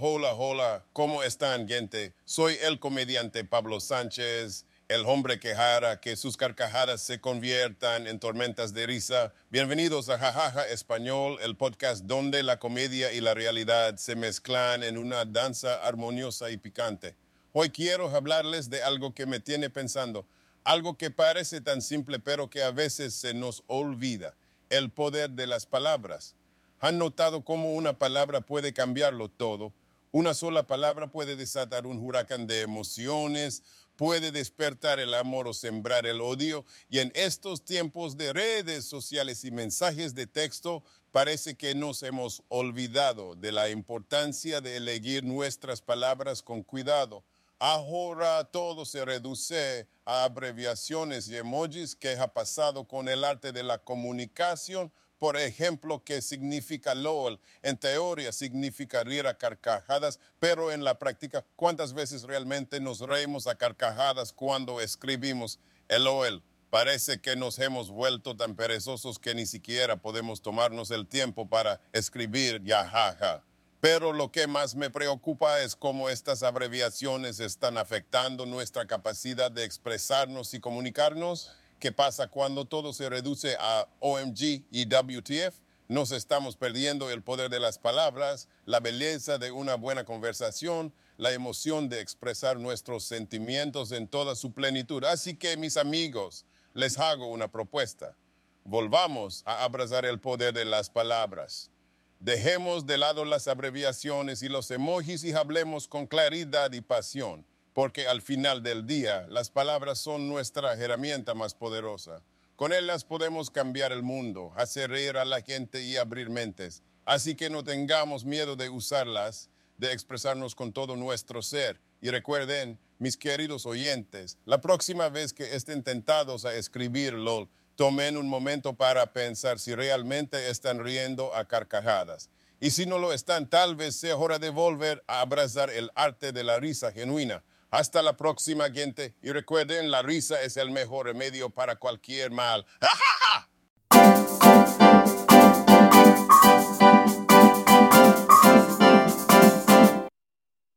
Hola, hola. ¿Cómo están, gente? Soy el comediante Pablo Sánchez, el hombre que jara que sus carcajadas se conviertan en tormentas de risa. Bienvenidos a Jajaja Español, el podcast donde la comedia y la realidad se mezclan en una danza armoniosa y picante. Hoy quiero hablarles de algo que me tiene pensando, algo que parece tan simple pero que a veces se nos olvida, el poder de las palabras. ¿Han notado cómo una palabra puede cambiarlo todo? Una sola palabra puede desatar un huracán de emociones, puede despertar el amor o sembrar el odio. Y en estos tiempos de redes sociales y mensajes de texto, parece que nos hemos olvidado de la importancia de elegir nuestras palabras con cuidado. Ahora todo se reduce a abreviaciones y emojis que ha pasado con el arte de la comunicación por ejemplo, ¿qué significa LOL. En teoría significa reír a carcajadas, pero en la práctica, ¿cuántas veces realmente nos reímos a carcajadas cuando escribimos LOL? Parece que nos hemos vuelto tan perezosos que ni siquiera podemos tomarnos el tiempo para escribir yajaja. Pero lo que más me preocupa es cómo estas abreviaciones están afectando nuestra capacidad de expresarnos y comunicarnos. ¿Qué pasa cuando todo se reduce a OMG y WTF? Nos estamos perdiendo el poder de las palabras, la belleza de una buena conversación, la emoción de expresar nuestros sentimientos en toda su plenitud. Así que, mis amigos, les hago una propuesta. Volvamos a abrazar el poder de las palabras. Dejemos de lado las abreviaciones y los emojis y hablemos con claridad y pasión porque al final del día las palabras son nuestra herramienta más poderosa. Con ellas podemos cambiar el mundo, hacer reír a la gente y abrir mentes. Así que no tengamos miedo de usarlas, de expresarnos con todo nuestro ser. Y recuerden, mis queridos oyentes, la próxima vez que estén tentados a escribirlo, tomen un momento para pensar si realmente están riendo a carcajadas. Y si no lo están, tal vez sea hora de volver a abrazar el arte de la risa genuina hasta la próxima, gente. Y recuerden, la risa es el mejor remedio para cualquier mal.